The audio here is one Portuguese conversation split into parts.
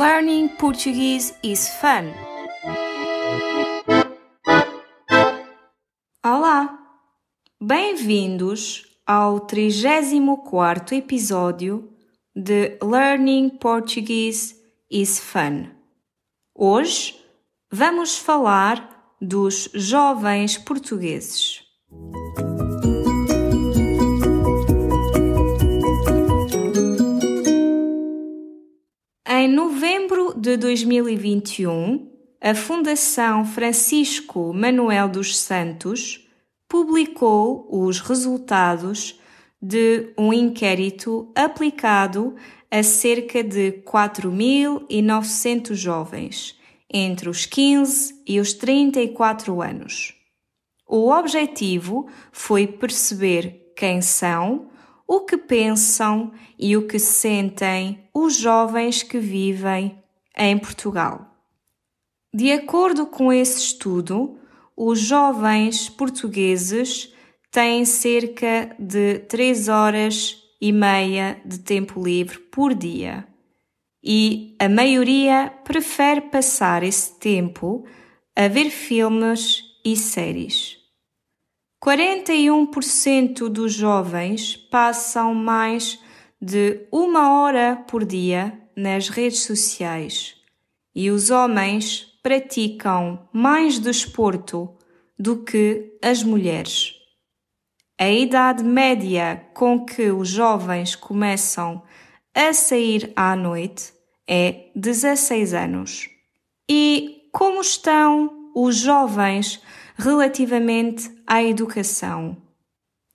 Learning Portuguese is fun. Olá! Bem-vindos ao 34 episódio de Learning Portuguese is Fun. Hoje vamos falar dos jovens portugueses. Em novembro de 2021, a Fundação Francisco Manuel dos Santos publicou os resultados de um inquérito aplicado a cerca de 4.900 jovens entre os 15 e os 34 anos. O objetivo foi perceber quem são, o que pensam e o que sentem os jovens que vivem em Portugal. De acordo com esse estudo, os jovens portugueses têm cerca de 3 horas e meia de tempo livre por dia e a maioria prefere passar esse tempo a ver filmes e séries. 41% dos jovens passam mais de uma hora por dia nas redes sociais e os homens praticam mais desporto do que as mulheres. A idade média com que os jovens começam a sair à noite é 16 anos. E como estão os jovens relativamente à educação?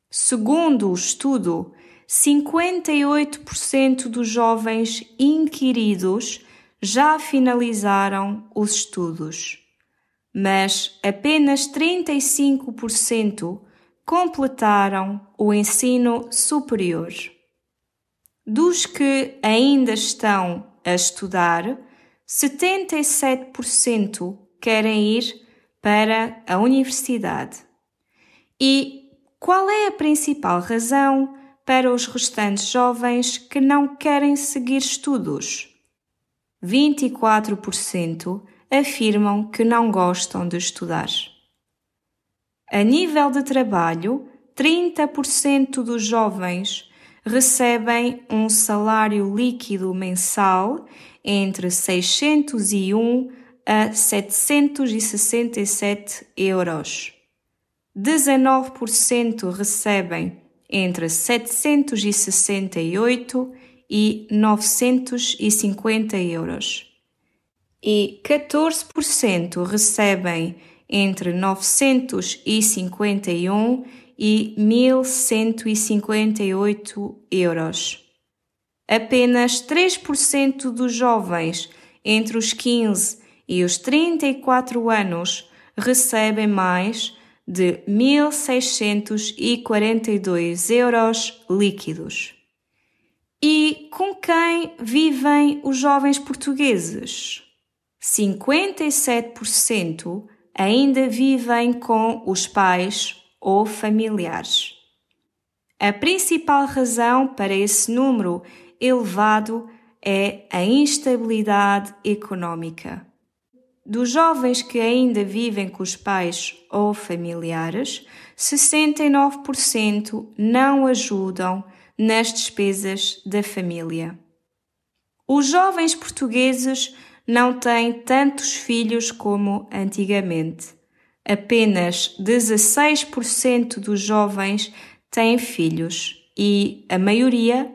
Segundo o estudo, 58% dos jovens inquiridos já finalizaram os estudos, mas apenas 35% completaram o ensino superior. Dos que ainda estão a estudar, 77% querem ir para a universidade. E qual é a principal razão para os restantes jovens que não querem seguir estudos? 24% afirmam que não gostam de estudar. A nível de trabalho, 30% dos jovens recebem um salário líquido mensal entre 601 a 767 euros. 19% recebem entre 768 e 950 euros. E 14% recebem entre 951 e 1.158 euros. Apenas 3% dos jovens entre os 15 e os 34 anos recebem mais de 1.642 euros líquidos. E com quem vivem os jovens portugueses? 57% ainda vivem com os pais ou familiares. A principal razão para esse número elevado é a instabilidade econômica. Dos jovens que ainda vivem com os pais ou familiares, 69% não ajudam nas despesas da família. Os jovens portugueses não têm tantos filhos como antigamente. Apenas 16% dos jovens têm filhos e a maioria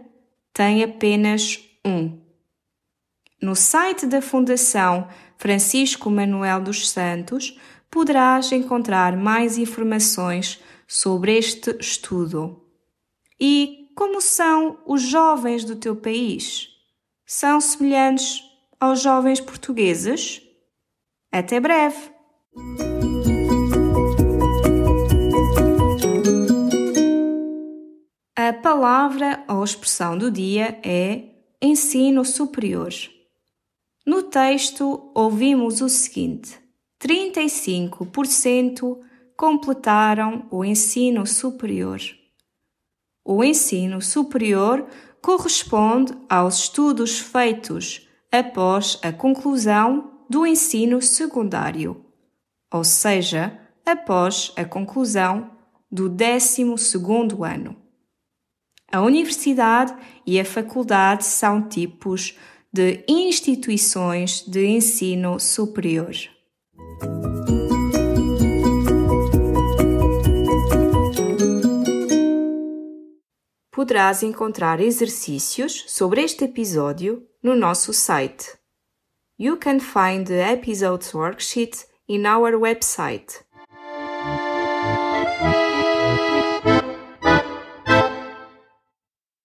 tem apenas um. No site da Fundação Francisco Manuel dos Santos poderás encontrar mais informações sobre este estudo. E como são os jovens do teu país? São semelhantes aos jovens portugueses? Até breve! A palavra ou expressão do dia é ensino superior. No texto, ouvimos o seguinte: 35% completaram o ensino superior. O ensino superior corresponde aos estudos feitos após a conclusão do ensino secundário, ou seja, após a conclusão do 12 ano. A universidade e a faculdade são tipos de instituições de ensino superior. Poderás encontrar exercícios sobre este episódio no nosso site. You can find the episode's worksheet in our website